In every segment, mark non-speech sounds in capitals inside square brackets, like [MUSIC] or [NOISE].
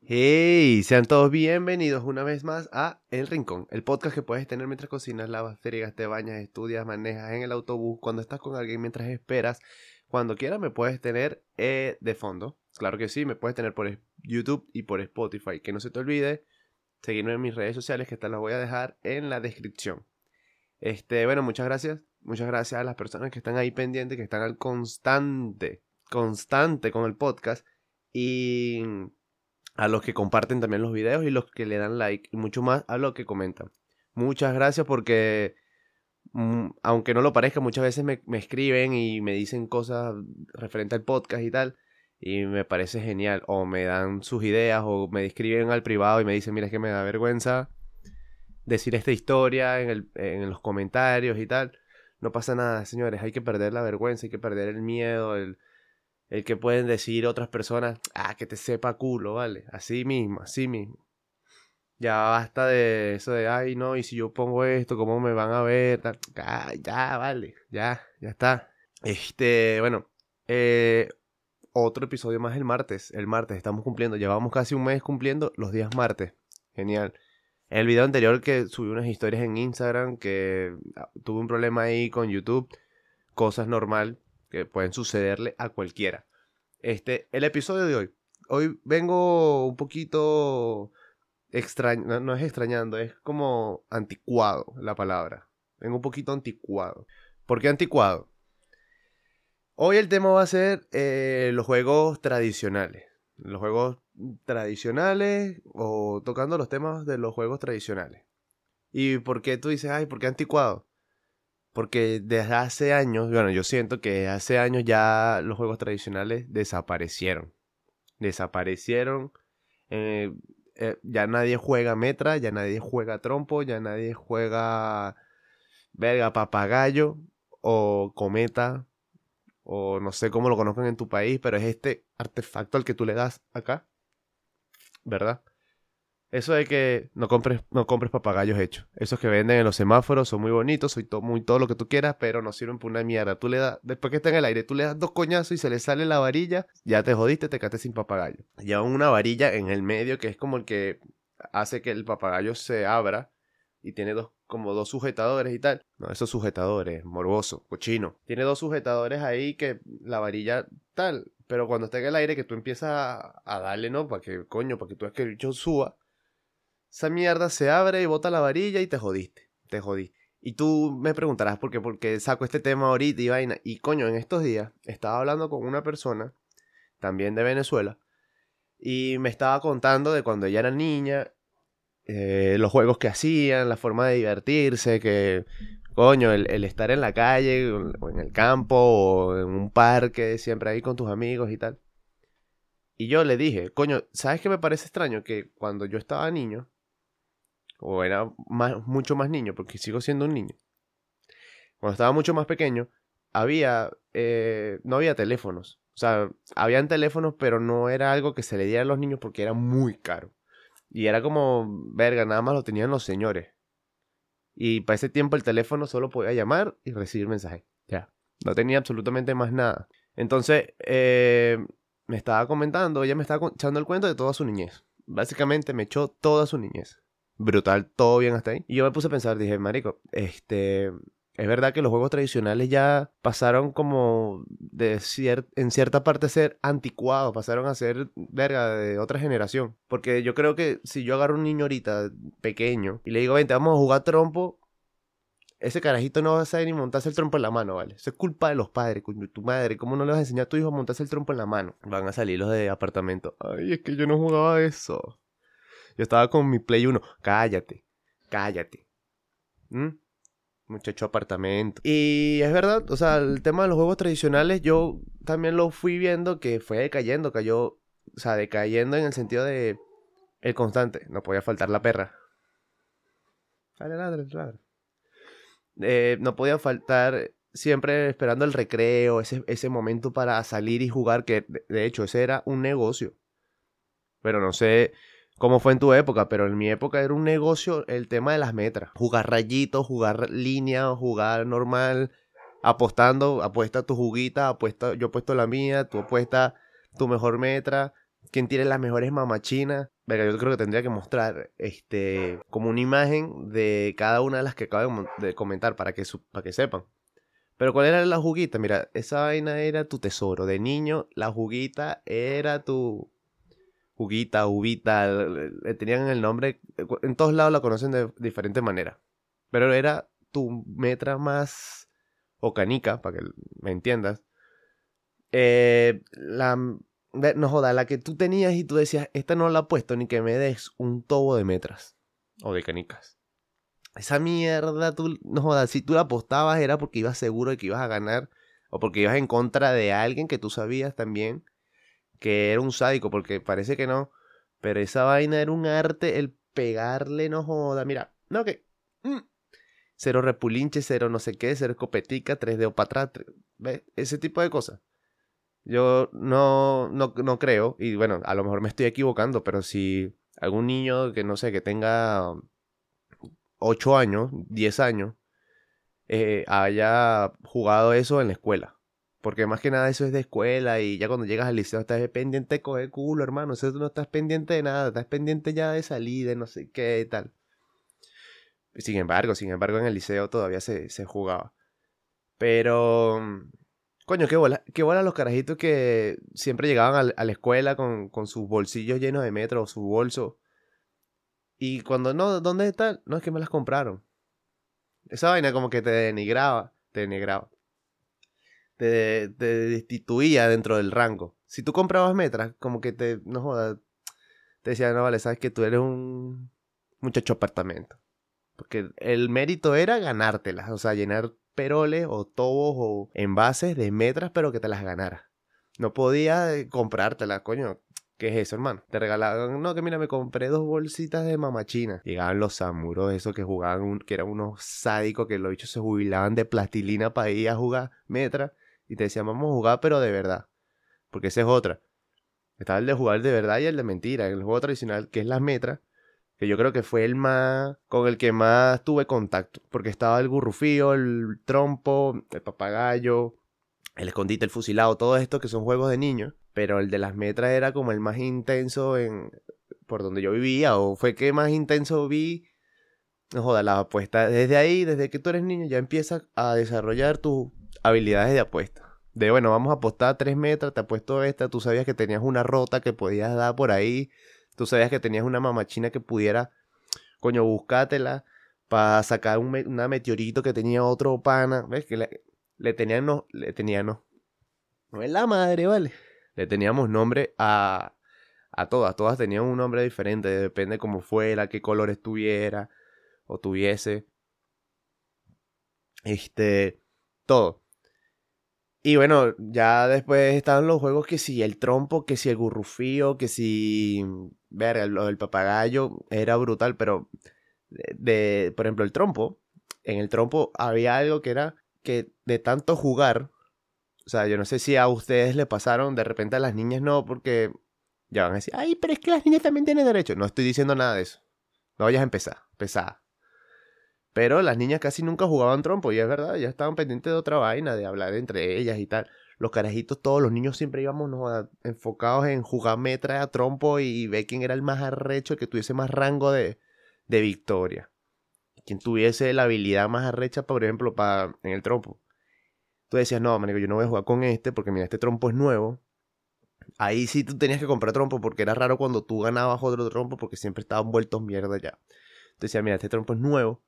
Hey, sean todos bienvenidos una vez más a El Rincón, el podcast que puedes tener mientras cocinas, lavas, friegas, te bañas, estudias, manejas en el autobús, cuando estás con alguien, mientras esperas. Cuando quieras me puedes tener eh, de fondo. Claro que sí, me puedes tener por YouTube y por Spotify. Que no se te olvide seguirme en mis redes sociales, que te las voy a dejar en la descripción. Este, bueno, muchas gracias. Muchas gracias a las personas que están ahí pendientes, que están al constante, constante con el podcast. Y a los que comparten también los videos y los que le dan like y mucho más a los que comentan. Muchas gracias porque, mm, aunque no lo parezca, muchas veces me, escriben y me dicen cosas referente al podcast y tal. Y me parece genial. O me dan sus ideas o me escriben al privado y me dicen, mira, es que me da vergüenza decir esta historia en, el, en los comentarios y tal. No pasa nada, señores. Hay que perder la vergüenza, hay que perder el miedo, el, el que pueden decir otras personas, ah, que te sepa culo, ¿vale? Así mismo, así mismo. Ya basta de eso de, ay, no, y si yo pongo esto, ¿cómo me van a ver? Ah, ya, vale, ya, ya está. Este, bueno, eh, otro episodio más el martes. El martes estamos cumpliendo, llevamos casi un mes cumpliendo los días martes. Genial. En el video anterior que subí unas historias en Instagram, que ah, tuve un problema ahí con YouTube, cosas normal, que pueden sucederle a cualquiera. Este, el episodio de hoy. Hoy vengo un poquito extraño, no, es extrañando, es como anticuado la palabra. Vengo un poquito anticuado. ¿Por qué anticuado? Hoy el tema va a ser eh, los juegos tradicionales. Los juegos tradicionales o tocando los temas de los juegos tradicionales. ¿Y por qué tú dices, ay, por qué anticuado? Porque desde hace años, bueno, yo siento que hace años ya los juegos tradicionales desaparecieron. Desaparecieron. Eh, eh, ya nadie juega metra, ya nadie juega trompo, ya nadie juega verga, papagayo o cometa o no sé cómo lo conozcan en tu país, pero es este artefacto al que tú le das acá, ¿verdad? Eso de que no compres, no compres papagayos hechos. Esos que venden en los semáforos son muy bonitos, soy muy todo lo que tú quieras, pero no sirven para una mierda. Tú le das, después que está en el aire, tú le das dos coñazos y se le sale la varilla, ya te jodiste, te quedaste sin papagayo. Llevan una varilla en el medio que es como el que hace que el papagayo se abra y tiene dos, como dos sujetadores y tal. No, esos sujetadores, morboso, cochino. Tiene dos sujetadores ahí que la varilla tal, pero cuando está en el aire que tú empiezas a, a darle, ¿no? Para que, coño, para que tú es que el bicho suba esa mierda se abre y bota la varilla y te jodiste. Te jodiste. Y tú me preguntarás por qué, porque saco este tema ahorita y vaina. Y coño, en estos días estaba hablando con una persona, también de Venezuela, y me estaba contando de cuando ella era niña, eh, los juegos que hacían, la forma de divertirse, que, coño, el, el, estar en la calle, o en el campo, o en un parque, siempre ahí con tus amigos y tal. Y yo le dije, coño, ¿sabes qué me parece extraño? Que cuando yo estaba niño, o era mucho más niño, porque sigo siendo un niño. Cuando estaba mucho más pequeño, había, eh, no había teléfonos. O sea, habían teléfonos, pero no era algo que se le diera a los niños porque era muy caro. Y era como, verga, nada más lo tenían los señores. Y para ese tiempo el teléfono solo podía llamar y recibir mensajes. Ya. No tenía absolutamente más nada. Entonces, eh, me estaba comentando, ella me estaba echando el cuento de toda su niñez. Básicamente me echó toda su niñez brutal, todo bien hasta ahí. Y yo me puse a pensar, dije, marico, este, es verdad que los juegos tradicionales ya pasaron como de en cierta parte a ser anticuados, pasaron a ser verga de otra generación. Porque yo creo que si yo agarro un niño ahorita pequeño y le digo, vente, vamos a jugar trompo, ese carajito no va a saber ni montarse el trompo en la mano, ¿vale? Eso es culpa de los padres, tu madre. ¿Cómo no le vas a enseñar a tu hijo a montarse el trompo en la mano? Van a salir los de apartamento. Ay, es que yo no jugaba eso. Yo estaba con mi Play 1. Cállate, cállate. ¿Mm? Muchacho apartamento. Y es verdad, o sea, el tema de los juegos tradicionales, yo también lo fui viendo que fue decayendo, cayó, o sea, decayendo en el sentido de el constante. No podía faltar la perra. Dale, ladre, ladre. Eh, no podía faltar siempre esperando el recreo, ese, ese momento para salir y jugar, que de hecho ese era un negocio. Pero no sé, como fue en tu época, pero en mi época era un negocio el tema de las metras. Jugar rayitos, jugar línea, jugar normal, apostando, apuesta tu juguita, apuesta, yo apuesto la mía, tú apuesta tu mejor metra, quién tiene las mejores mamachinas. Venga, yo creo que tendría que mostrar este como una imagen de cada una de las que acabo de comentar para que, para que sepan. Pero ¿cuál era la juguita? Mira, esa vaina era tu tesoro. De niño, la juguita era tu juguita, uvita. Le tenían el nombre. En todos lados la conocen de diferente manera. Pero era tu metra más. O canica, para que me entiendas. Eh, la. No joda, la que tú tenías y tú decías, esta no la he puesto ni que me des un tobo de metras. O de canicas. Esa mierda, tú, no jodas, si tú la apostabas era porque ibas seguro de que ibas a ganar o porque ibas en contra de alguien que tú sabías también que era un sádico, porque parece que no, pero esa vaina era un arte, el pegarle, no joda, mira, no que... Mm, cero repulinche, cero no sé qué, cero escopetica, tres dedos para atrás, ¿ves? ese tipo de cosas. Yo no, no, no creo, y bueno, a lo mejor me estoy equivocando, pero si algún niño que no sé, que tenga 8 años, 10 años, eh, haya jugado eso en la escuela. Porque más que nada eso es de escuela y ya cuando llegas al liceo estás pendiente de coger culo, hermano. O sea, tú no estás pendiente de nada, estás pendiente ya de salir, de no sé qué tal. Sin embargo, sin embargo, en el liceo todavía se, se jugaba. Pero, coño, qué bola, qué bola los carajitos que siempre llegaban a, la escuela con, con, sus bolsillos llenos de metro o su bolso y cuando no, ¿dónde están? No es que me las compraron. Esa vaina como que te denigraba, te denigraba. Te, te destituía dentro del rango. Si tú comprabas metras, como que te, no jodas, te decía, no vale, sabes que tú eres un muchacho apartamento. Porque el mérito era ganártelas, o sea, llenar peroles o tobos o envases de metras, pero que te las ganaras. No podía eh, comprártelas, coño. ¿Qué es eso, hermano? Te regalaban, no, que mira, me compré dos bolsitas de mamachina. Llegaban los samuros, esos que jugaban, que eran unos sádicos, que los bichos se jubilaban de plastilina para ir a jugar metra. Y te decían, vamos a jugar, pero de verdad. Porque esa es otra. Estaba el de jugar de verdad y el de mentira. El juego tradicional, que es la metra, que yo creo que fue el más, con el que más tuve contacto. Porque estaba el gurrufío, el trompo, el papagayo, el escondite, el fusilado, todo esto que son juegos de niños pero el de las metras era como el más intenso en por donde yo vivía, o fue que más intenso vi. No joda, la apuesta. Desde ahí, desde que tú eres niño, ya empiezas a desarrollar tus habilidades de apuesta. De bueno, vamos a apostar a 3 metros, te apuesto esta, tú sabías que tenías una rota que podías dar por ahí, tú sabías que tenías una mamachina que pudiera, coño, buscátela para sacar un una meteorito que tenía otro pana, ¿ves? Que le, tenían, no, le tenían, no. No es la madre, ¿vale? le teníamos nombre a, a todas. Todas tenían un nombre diferente, depende cómo fuera, qué color estuviera o tuviese. Este, todo. Y bueno, ya después estaban los juegos que si el trompo, que si el gurrufío, que si... Ver, lo del papagayo era brutal, pero de, por ejemplo, el trompo, en el trompo había algo que era que de tanto jugar, o sea, yo no sé si a ustedes le pasaron, de repente a las niñas no, porque ya van a decir, ay, pero es que las niñas también tienen derecho. No estoy diciendo nada de eso. No vayas a empezar, pesada. Pero las niñas casi nunca jugaban trompo, y es verdad, ya estaban pendientes de otra vaina, de hablar entre ellas y tal. Los carajitos, todos los niños siempre íbamos enfocados en jugar metra trompo y ver quién era el más arrecho, el que tuviese más rango de, de victoria. Quien tuviese la habilidad más arrecha, por ejemplo, para, en el trompo tú decías, no, manico, yo no voy a jugar con este porque mira, este trompo es nuevo. Ahí sí tú tenías que comprar trompo porque era raro cuando tú ganabas otro trompo porque siempre estaban vueltos mierda ya. Entonces decía, mira, este trompo es nuevo.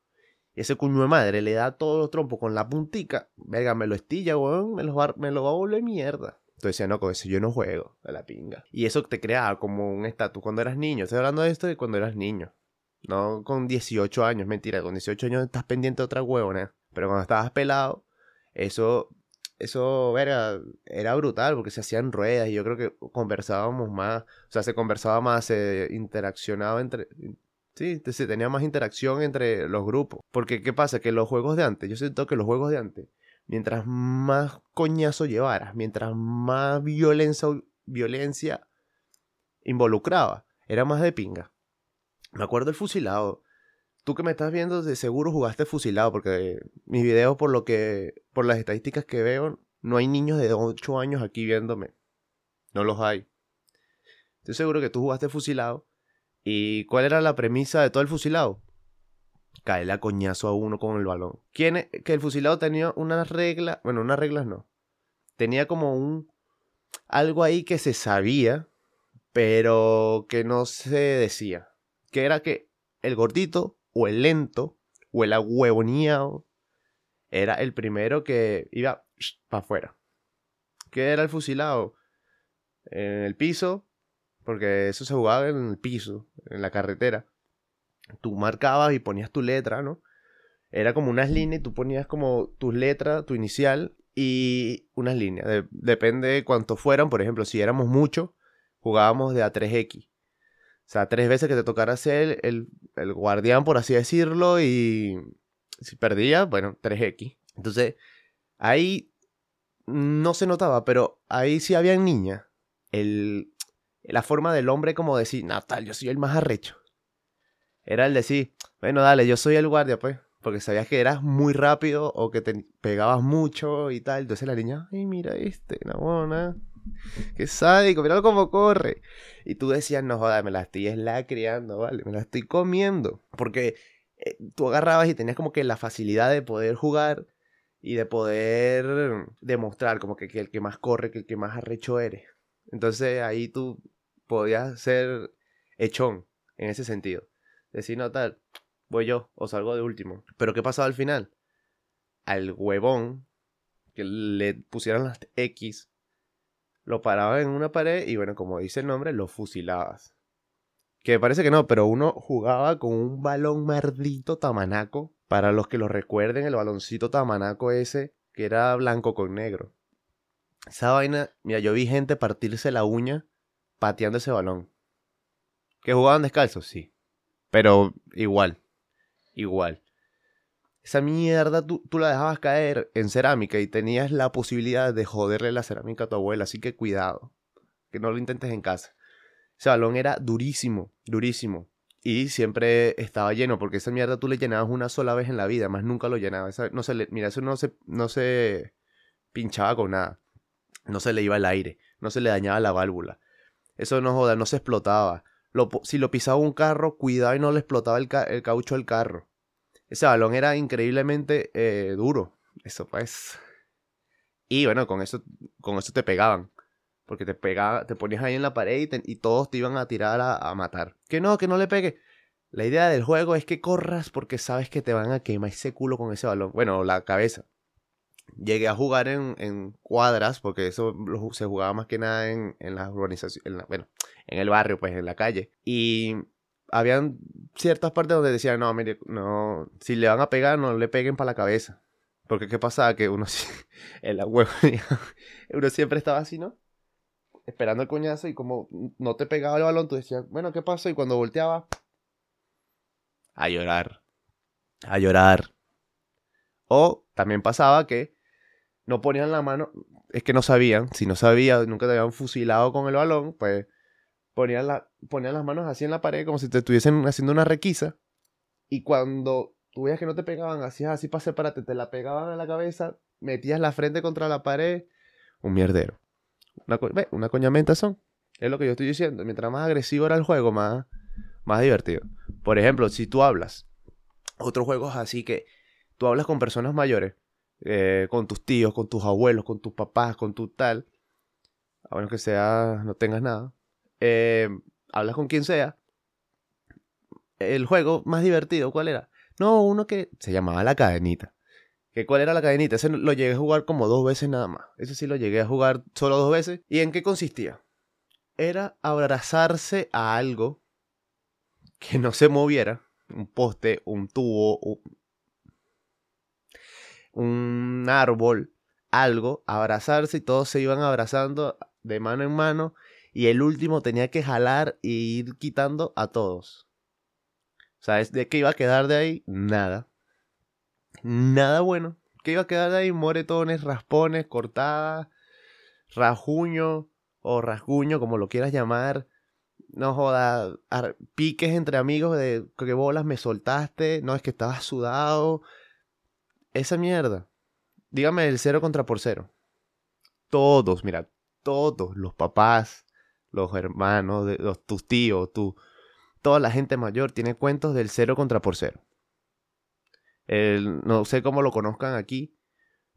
Ese cuño de madre le da todos los trompos con la puntica. Venga, me lo estilla, weón, me lo, va, me lo a volver mierda. Entonces decía, no, con eso yo no juego, a la pinga. Y eso te creaba como un estatus cuando eras niño. Estoy hablando de esto de cuando eras niño. No con 18 años, mentira. Con 18 años estás pendiente de otra huevona. Pero cuando estabas pelado, eso, eso era, era brutal porque se hacían ruedas y yo creo que conversábamos más, o sea, se conversaba más, se interaccionaba entre... Sí, tenía más interacción entre los grupos. Porque, ¿qué pasa? Que los juegos de antes, yo siento que los juegos de antes, mientras más coñazo llevaras, mientras más violencia, violencia involucraba, era más de pinga. Me acuerdo el fusilado tú que me estás viendo, de seguro jugaste fusilado, porque mis videos, por lo que, por las estadísticas que veo, no hay niños de 8 años aquí viéndome. No los hay. Estoy seguro que tú jugaste fusilado. ¿Y cuál era la premisa de todo el fusilado? Caerle a coñazo a uno con el balón. ¿Quién es? Que el fusilado tenía unas reglas. Bueno, unas reglas no. Tenía como un. Algo ahí que se sabía, pero que no se decía. Que era que el gordito, o el lento, o el ahuevoneado, era el primero que iba para afuera. ¿Qué era el fusilado? En el piso, porque eso se jugaba en el piso, en la carretera. Tú marcabas y ponías tu letra, ¿no? Era como unas líneas y tú ponías como tu letra, tu inicial y unas líneas. depende de cuánto fueran. Por ejemplo, si éramos muchos, jugábamos de a 3X. O sea, tres veces que te tocara ser el, el guardián, por así decirlo, y si perdía, bueno, 3X. Entonces, ahí no se notaba, pero ahí sí había niñas. El, la forma del hombre como decir, Natal, yo soy el más arrecho. Era el decir, bueno, dale, yo soy el guardia, pues. Porque sabías que eras muy rápido o que te pegabas mucho y tal. Entonces la niña, ay, mira este, la mona. Qué sádico, mira cómo corre. Y tú decías, no joda, me la estoy criando, ¿vale? Me la estoy comiendo. Porque eh, tú agarrabas y tenías como que la facilidad de poder jugar y de poder demostrar como que, que el que más corre, que el que más arrecho eres. Entonces ahí tú podías ser echón en ese sentido. Decir, no, tal, voy yo o salgo de último. Pero ¿qué pasaba al final? Al huevón que le pusieran las X, lo paraba en una pared y bueno, como dice el nombre, lo fusilabas. Que parece que no, pero uno jugaba con un balón maldito tamanaco. Para los que lo recuerden, el baloncito tamanaco ese, que era blanco con negro. Esa vaina, mira, yo vi gente partirse la uña pateando ese balón. ¿Que jugaban descalzos? Sí. Pero igual. Igual. Esa mierda tú, tú, la dejabas caer en cerámica y tenías la posibilidad de joderle la cerámica a tu abuela. Así que cuidado. Que no lo intentes en casa. Ese balón era durísimo, durísimo. Y siempre estaba lleno, porque esa mierda tú le llenabas una sola vez en la vida, más nunca lo llenabas. no se mira, eso no se, no se pinchaba con nada no se le iba el aire, no se le dañaba la válvula. Eso no joda, no se explotaba. si lo pisaba un carro, cuidado y no le explotaba el, caucho del carro. Ese balón era increíblemente eh, duro. Eso pues. Y bueno, con eso, con eso te pegaban. Porque te pegaba, te ponías ahí en la pared y, todos te iban a tirar a, a, matar. Que no, que no le pegue. La idea del juego es que corras porque sabes que te van a quemar ese culo con ese balón. Bueno, la cabeza. Llegué a jugar en, cuadras, porque eso se jugaba más que nada en, en las urbanizaciones, bueno, en el barrio, pues en la calle. Y habían ciertas partes donde decían, no, mire, no, si le van a pegar, no le peguen para la cabeza. Porque qué pasaba que uno, en la [LAUGHS] [LAUGHS] uno siempre estaba así, ¿no? Esperando el coñazo y como no te pegaba el balón, tú decías, bueno, ¿qué pasa? Y cuando volteaba, a llorar, a llorar. O también pasaba que no ponían la mano, es que no sabían, si no sabían, nunca te habían fusilado con el balón, pues ponían, la, ponían las manos así en la pared como si te estuviesen haciendo una requisa. Y cuando tú veías que no te pegaban, hacías así para separarte, te la pegaban en la cabeza, metías la frente contra la pared, un mierdero. Una, ve, una son. Es lo que yo estoy diciendo. Mientras más agresivo era el juego, más, más divertido. Por ejemplo, si tú hablas, otros juegos así que tú hablas con personas mayores, eh, con tus tíos, con tus abuelos, con tus papás, con tu tal, a menos que sea, no tengas nada, eh, hablas con quien sea, el juego más divertido, ¿cuál era? No, uno que se llamaba La Cadenita. ¿Que ¿Cuál era la cadenita? Ese lo llegué a jugar como dos veces nada más. Ese sí lo llegué a jugar solo dos veces. ¿Y en qué consistía? Era abrazarse a algo que no se moviera. Un poste, un tubo, un árbol, algo, abrazarse y todos se iban abrazando de mano en mano y el último tenía que jalar e ir quitando a todos. ¿Sabes de qué iba a quedar de ahí? Nada. Nada bueno. ¿Qué iba a quedar de ahí? Moretones, raspones, cortadas, rajuño o rasguño, como lo quieras llamar. No joda, piques entre amigos de que bolas me soltaste, no es que estabas sudado, esa mierda. Dígame el cero contra por cero. Todos, mira, todos, los papás, los hermanos, los, tus tíos, tu, toda la gente mayor tiene cuentos del cero contra por cero. no sé cómo lo conozcan aquí,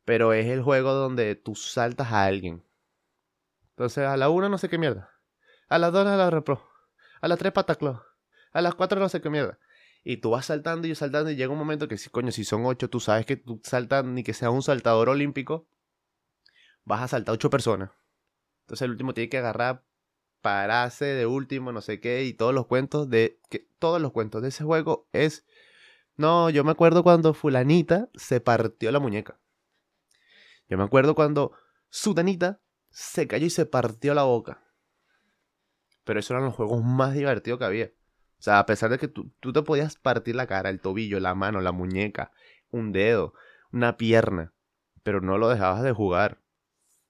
pero es el juego donde tú saltas a alguien. Entonces a la una no sé qué mierda. A las dos a la repro. A las tres pataclo. A las cuatro no sé qué mierda. Y tú vas saltando y saltando y llega un momento que si coño, si son ocho, tú sabes que tú saltas ni que sea un saltador olímpico, vas a saltar ocho personas. Entonces el último tiene que agarrar, pararse de último, no sé qué, y todos los cuentos de. Que, todos los cuentos de ese juego es. No, yo me acuerdo cuando Fulanita se partió la muñeca. Yo me acuerdo cuando Sudanita se cayó y se partió la boca. Pero esos eran los juegos más divertidos que había. O sea, a pesar de que tú, tú, te podías partir la cara, el tobillo, la mano, la muñeca, un dedo, una pierna, pero no lo dejabas de jugar.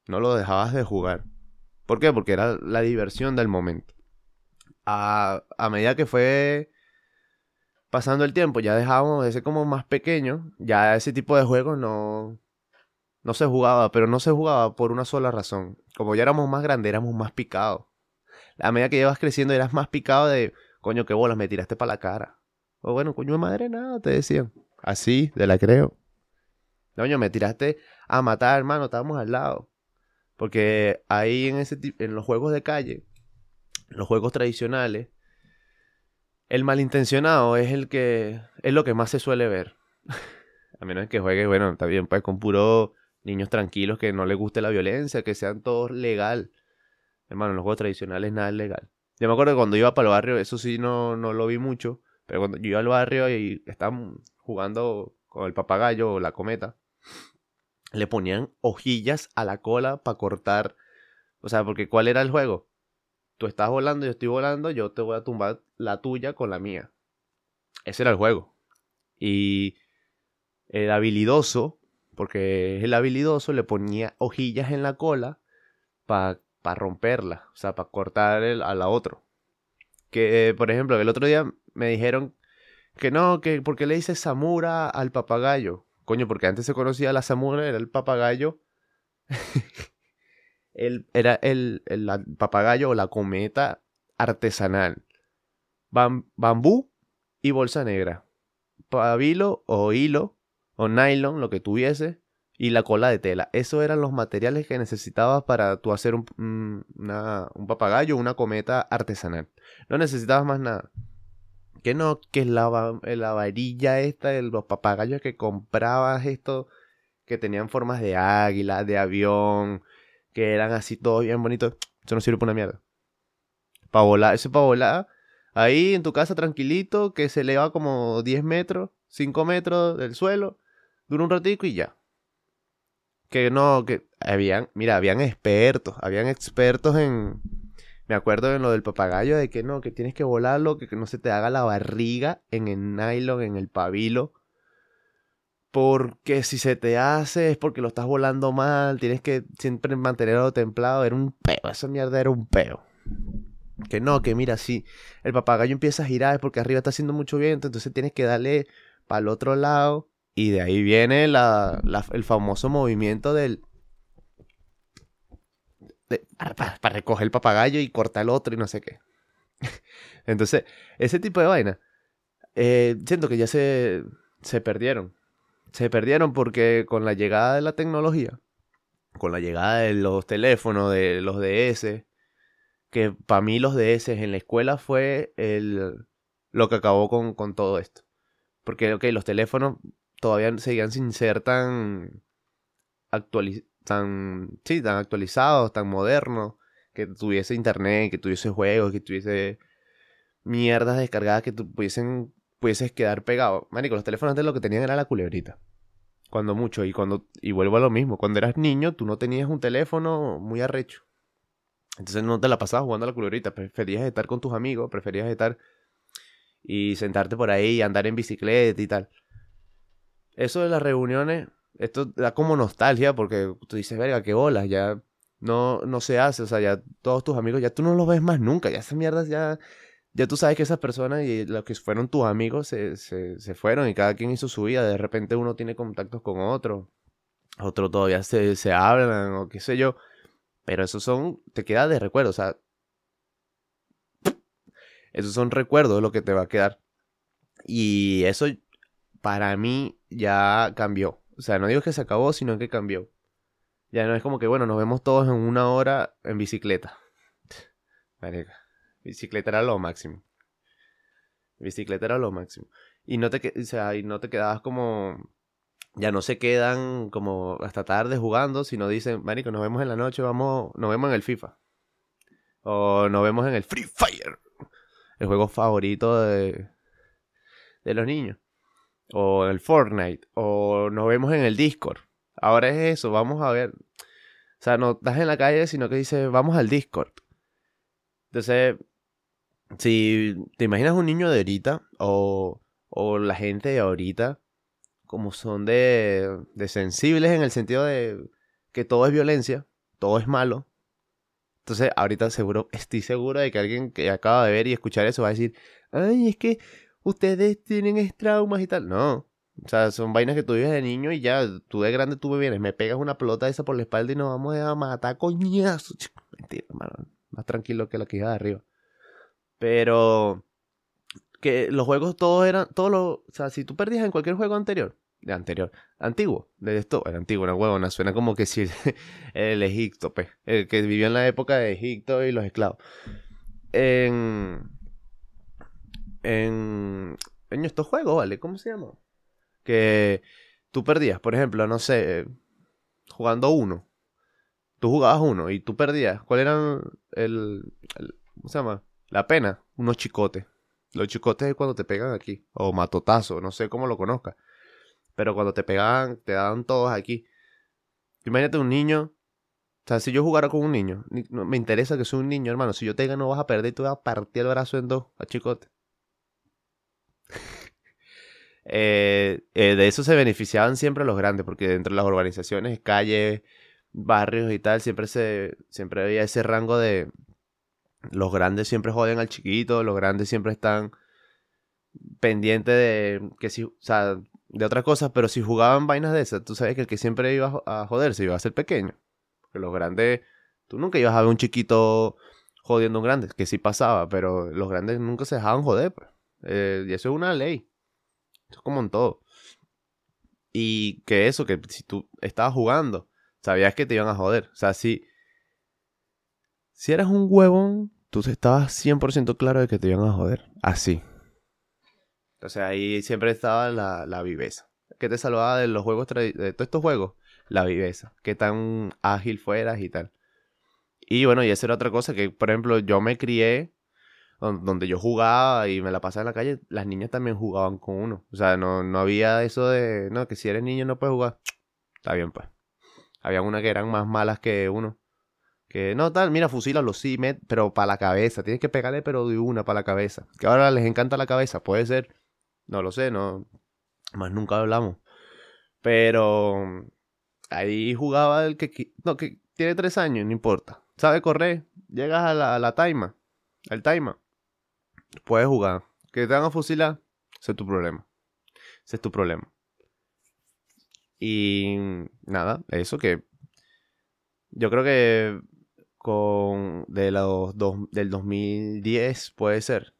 No lo dejabas de jugar. ¿Por qué? Porque era la diversión del momento. A, a medida que fue pasando el tiempo, ya dejábamos de ser como más pequeños, ya ese tipo de juegos no, no se jugaba, pero no se jugaba por una sola razón. Como ya éramos más grandes, éramos más picados. A medida que ibas creciendo, eras más picado de, coño, qué bolas, me tiraste para la cara. O bueno, coño de madre, nada, te decían. Así, de la creo. Coño, me tiraste a matar, hermano, estábamos al lado. Porque ahí en, ese, en los juegos de calle, los juegos tradicionales, el malintencionado es el que es lo que más se suele ver. [LAUGHS] a menos que juegue, bueno, está bien, pues con puro niños tranquilos que no les guste la violencia, que sean todos legal. Hermano, en los juegos tradicionales nada es legal. Yo me acuerdo que cuando iba para el barrio, eso sí no, no lo vi mucho, pero cuando yo iba al barrio y estaban jugando con el papagayo o la cometa, le ponían hojillas a la cola para cortar. O sea, porque ¿cuál era el juego? Tú estás volando, yo estoy volando, yo te voy a tumbar la tuya con la mía. Ese era el juego. Y el habilidoso, porque el habilidoso le ponía hojillas en la cola para romperla, o sea, para cortar el, a la otro. Que, por ejemplo, el otro día me dijeron que no, que porque le dice Samura al papagayo. Coño, porque antes se conocía la Samura, era el papagayo. [LAUGHS] el, era el, el, papagayo o la cometa artesanal. bambú y bolsa negra. Pabilo o hilo o nylon, lo que tuviese, y la cola de tela. Esos eran los materiales que necesitabas para tú hacer un, una, un papagayo, una cometa artesanal. No necesitabas más nada. Que no, que la, la varilla esta de los papagayos que comprabas esto, que tenían formas de águila, de avión, que eran así todos bien bonitos. Eso no sirve para una mierda. Para volar, eso para volar. Ahí en tu casa tranquilito, que se eleva como 10 metros, 5 metros del suelo Dura un ratico y ya. Que no, que habían, mira, habían expertos, habían expertos en, me acuerdo en lo del papagayo de que no, que tienes que volarlo, que, no se te haga la barriga en el nylon, en el pabilo. Porque si se te hace es porque lo estás volando mal, tienes que siempre mantenerlo templado. Era un peo, esa mierda era un peo. Que no, que mira, si el papagayo empieza a girar es porque arriba está haciendo mucho viento, entonces tienes que darle para el otro lado y de ahí viene la, el famoso movimiento del... para, recoger el papagayo y cortar el otro y no sé qué. [LAUGHS] Entonces, ese tipo de vaina, eh, siento que ya se, se perdieron. Se perdieron porque con la llegada de la tecnología, con la llegada de los teléfonos, de los DS, que para mí los DS en la escuela fue el, lo que acabó con, con todo esto. Porque, ok, los teléfonos todavía seguían sin ser tan, tan, sí, tan actualizados, tan modernos, que tuviese internet, que tuviese juegos, que tuviese mierdas descargadas que tú pudiesen, pudieses quedar pegado. Marico, los teléfonos de lo que tenían era la culebrita. Cuando mucho, y cuando, y vuelvo a lo mismo, cuando eras niño, tú no tenías un teléfono muy arrecho. Entonces no te la pasabas jugando a la culebrita, preferías estar con tus amigos, preferías estar y sentarte por ahí y andar en bicicleta y tal eso de las reuniones, esto da como nostalgia porque tú dices, verga, qué bolas, ya no, no se hace, o sea, ya todos tus amigos, ya tú no los ves más nunca, ya esas mierdas ya, ya tú sabes que esas personas y los que fueron tus amigos se, se, se fueron y cada quien hizo su vida, de repente uno tiene contactos con otro, otro todavía se, se hablan o qué sé yo, pero eso son, te queda de recuerdo, o sea, Esos son recuerdos lo que te va a quedar. Y eso para mí ya cambió. O sea, no digo que se acabó, sino que cambió. Ya no es como que, bueno, nos vemos todos en una hora en bicicleta. [LAUGHS] Bicicleta era lo máximo. Bicicleta era lo máximo. Y no te, o sea, y no te quedabas como ya no se quedan como hasta tarde jugando, sino dicen, marico, nos vemos en la noche, vamos, nos vemos en el FIFA. O nos vemos en el Free Fire. El juego favorito de, de los niños. O en el Fortnite. O nos vemos en el Discord. Ahora es eso, vamos a ver. O sea, no estás en la calle, sino que dices, vamos al Discord. Entonces, si te imaginas un niño de ahorita, o, o la gente de ahorita, como son de, de sensibles en el sentido de que todo es violencia, todo es malo. Entonces, ahorita seguro, [LAUGHS] estoy seguro de que alguien que acaba de ver y escuchar eso va a decir, ay, es que ustedes tienen traumas y tal. No, o sea, son vainas que tú vives de niño y ya, tú de grande tú me vienes, me pegas una pelota esa por la espalda y nos vamos a matar coñazo. Mentira, hermano. Más tranquilo que la que iba de arriba. Pero que los juegos todos eran, todos los, o sea, si tú perdías en cualquier juego anterior, de anterior, antiguo, de esto, era antiguo, una huevona, suena como que si [LAUGHS] el Egipto, pues, el que vivió en la época de Egipto y los esclavos. En, en, estos juegos, ¿vale? ¿Cómo se llama? Que tú perdías, por ejemplo, no sé, jugando uno. Tú jugabas uno y tú perdías. ¿Cuál era el, ¿cómo se llama? La pena, unos chicotes. Los chicotes es cuando te pegan aquí. O matotazo, no sé cómo lo conozcas. Pero cuando te pegaban, te daban todos aquí. Imagínate un niño. O sea, si yo jugara con un niño, me interesa que sea un niño, hermano. Si yo te gano, vas a perder y tú vas a partir el brazo en dos a chicote. [LAUGHS] Eh, eh, de eso se beneficiaban siempre los grandes, porque dentro de las organizaciones, calles, barrios y tal, siempre se siempre había ese rango de los grandes siempre joden al chiquito, los grandes siempre están pendientes de que si, o sea, de otras cosas, pero si jugaban vainas de esas, tú sabes que el que siempre iba a joderse iba a ser pequeño. Que los grandes, tú nunca ibas a ver un chiquito jodiendo a un grande, que sí pasaba, pero los grandes nunca se dejaban joder, pues. Eh, y eso es una ley. Eso es como en todo. Y que eso, que si tú estabas jugando, sabías que te iban a joder. O sea, si, si eras un huevón, tú estabas 100% claro de que te iban a joder. Así. Entonces ahí siempre estaba la, la viveza. ¿Qué te salvaba de los juegos, de todos estos juegos? La viveza. Qué tan ágil fueras y tal. Y bueno, y esa era otra cosa que, por ejemplo, yo me crié donde yo jugaba y me la pasaba en la calle, las niñas también jugaban con uno. O sea, no, no había eso de, no, que si eres niño no puedes jugar. [TSK] Está bien, pues. Había una que eran más malas que uno. Que no, tal, mira, fusílalo, sí, pero para la cabeza. Tienes que pegarle, pero de una para la cabeza. Que ahora les encanta la cabeza, puede ser. No lo sé, no. Más nunca hablamos. Pero ahí jugaba el que. No, que tiene tres años, no importa. Sabe correr. Llegas a la, a la taima. Al taima. Puedes jugar. Que te van a fusilar. Ese es tu problema. Ese es tu problema. Y nada, eso que. Yo creo que con de los dos, del 2010 puede ser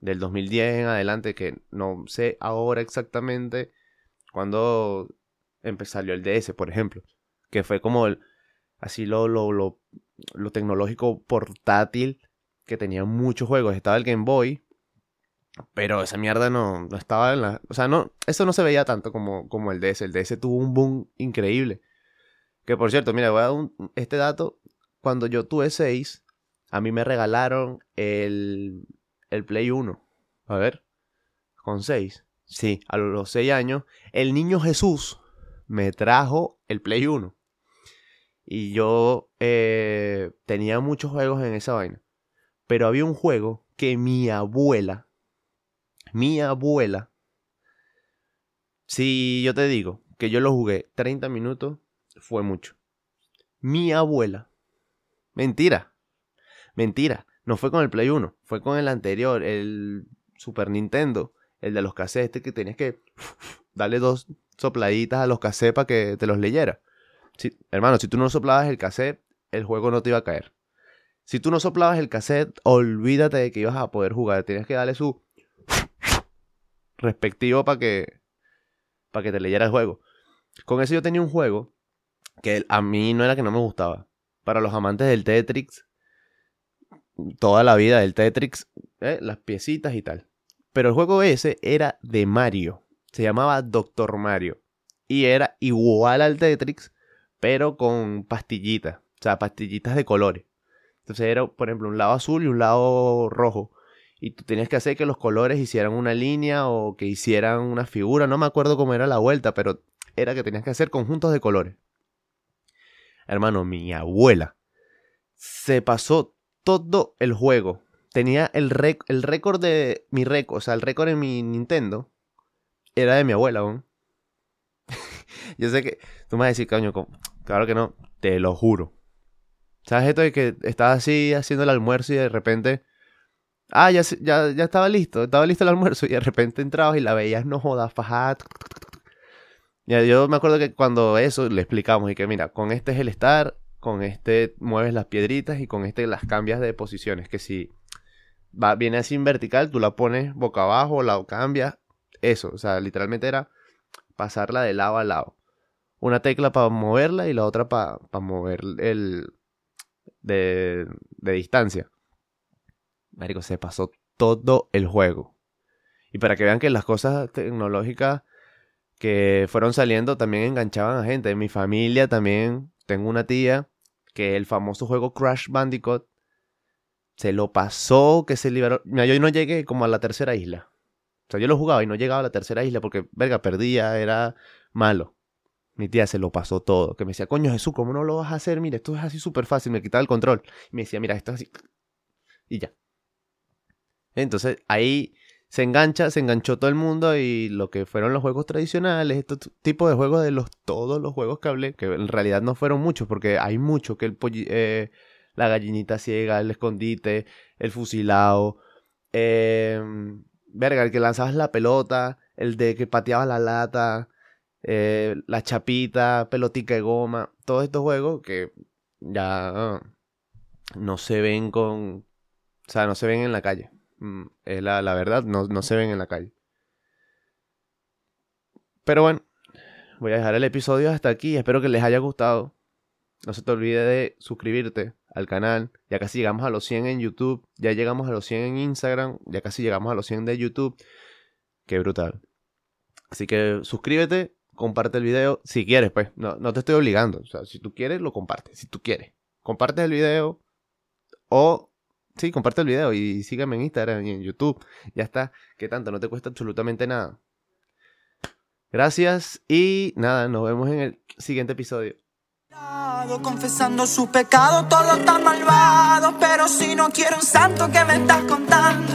del 2010 en adelante, que no sé ahora exactamente cuando salió el DS, por ejemplo, que fue como el, así lo, lo, lo, lo tecnológico portátil, que tenía muchos juegos. Estaba el Game Boy, pero esa mierda no, no estaba en la... O sea, no, eso no se veía tanto como, como el DS. El DS tuvo un boom increíble. Que por cierto, mira, voy a dar este dato. Cuando yo tuve 6, a mí me regalaron el el Play 1. A ver, con 6. Sí, a los 6 años, el niño Jesús me trajo el Play 1. Y yo eh, tenía muchos juegos en esa vaina. Pero había un juego que mi abuela, mi abuela, si yo te digo que yo lo jugué 30 minutos, fue mucho. Mi abuela, mentira, mentira, no fue con el Play 1, fue con el anterior, el Super Nintendo, el de los cassettes, este que tenías que [LAUGHS] darle dos sopladitas a los cassettes para que te los leyera. hermano, si tú no soplabas el cassette, el juego no te iba a caer. Si tú no soplabas el cassette, olvídate de que ibas a poder jugar. Tienes que darle su respectivo para que, para que te leyera el juego. Con eso yo tenía un juego que a mí no era que no me gustaba. Para los amantes del Tetris, toda la vida del Tetris, eh, las piecitas y tal. Pero el juego ese era de Mario. Se llamaba Doctor Mario. Y era igual al Tetris, pero con pastillitas. O sea, pastillitas de colores. Entonces era, por ejemplo, un lado azul y un lado rojo. Y tú tenías que hacer que los colores hicieran una línea o que hicieran una figura. No me acuerdo cómo era la vuelta, pero era que tenías que hacer conjuntos de colores. Hermano, mi abuela se pasó todo el juego. Tenía el, récord de mi récord, o sea, el récord en mi Nintendo era de mi abuela, aún. [LAUGHS] Yo sé que tú me vas a decir, coño, claro que no, te lo juro. ¿Sabes esto de que estabas así haciendo el almuerzo y de repente... Ah, ya, ya, ya estaba listo, estaba listo el almuerzo y de repente entrabas y la veías no jodas, fajada. Ya, yo me acuerdo que cuando eso le explicamos y que mira, con este es el estar, con este mueves las piedritas y con este las cambias de posiciones. Que si va, viene así en vertical, tú la pones boca abajo, la cambias. Eso, o sea, literalmente era pasarla de lado a lado. Una tecla para moverla y la otra para mover el, de, distancia. Marico, se pasó todo el juego. Y para que vean que las cosas tecnológicas que fueron saliendo también enganchaban a gente. En mi familia también tengo una tía que el famoso juego Crash Bandicoot se lo pasó, que se liberó. Mira, yo no llegué como a la tercera isla. O sea, yo lo jugaba y no llegaba a la tercera isla porque, verga, perdía, era malo. Mi tía se lo pasó todo. Que me decía, coño Jesús, ¿cómo no lo vas a hacer? Mira, esto es así súper fácil. Me quitaba el control. Y me decía, mira, esto es así. Y ya. Entonces ahí se engancha, se enganchó todo el mundo y lo que fueron los juegos tradicionales, este tipo de juegos de los todos los juegos que hablé, que en realidad no fueron muchos, porque hay mucho que el eh, la gallinita ciega, el escondite, el fusilado, eh, verga, el que lanzabas la pelota, el de que pateabas la lata, eh, la chapita, pelotica de goma, todos estos juegos que ya no se ven con, o sea, no se ven en la calle. Mm, es la, la verdad, no, no se ven en la calle. Pero bueno, voy a dejar el episodio hasta aquí. Espero que les haya gustado. No se te olvide de suscribirte al canal. Ya casi llegamos a los 100 en YouTube. Ya llegamos a los 100 en Instagram. Ya casi llegamos a los 100 de YouTube. Qué brutal. Sí que suscríbete, comparte el video si quieres, pues. No, no te estoy obligando. O sea, si tú quieres, lo compartes. Si tú quieres. Comparte el video o... Sí, comparte el video y sígueme en Instagram y en YouTube. Ya está. ¿Qué tanto? No te cuesta absolutamente nada. Gracias y nada, nos vemos en el siguiente episodio. Confesando su pecado, todo malvado, pero si no quiero un santo que me estás contando.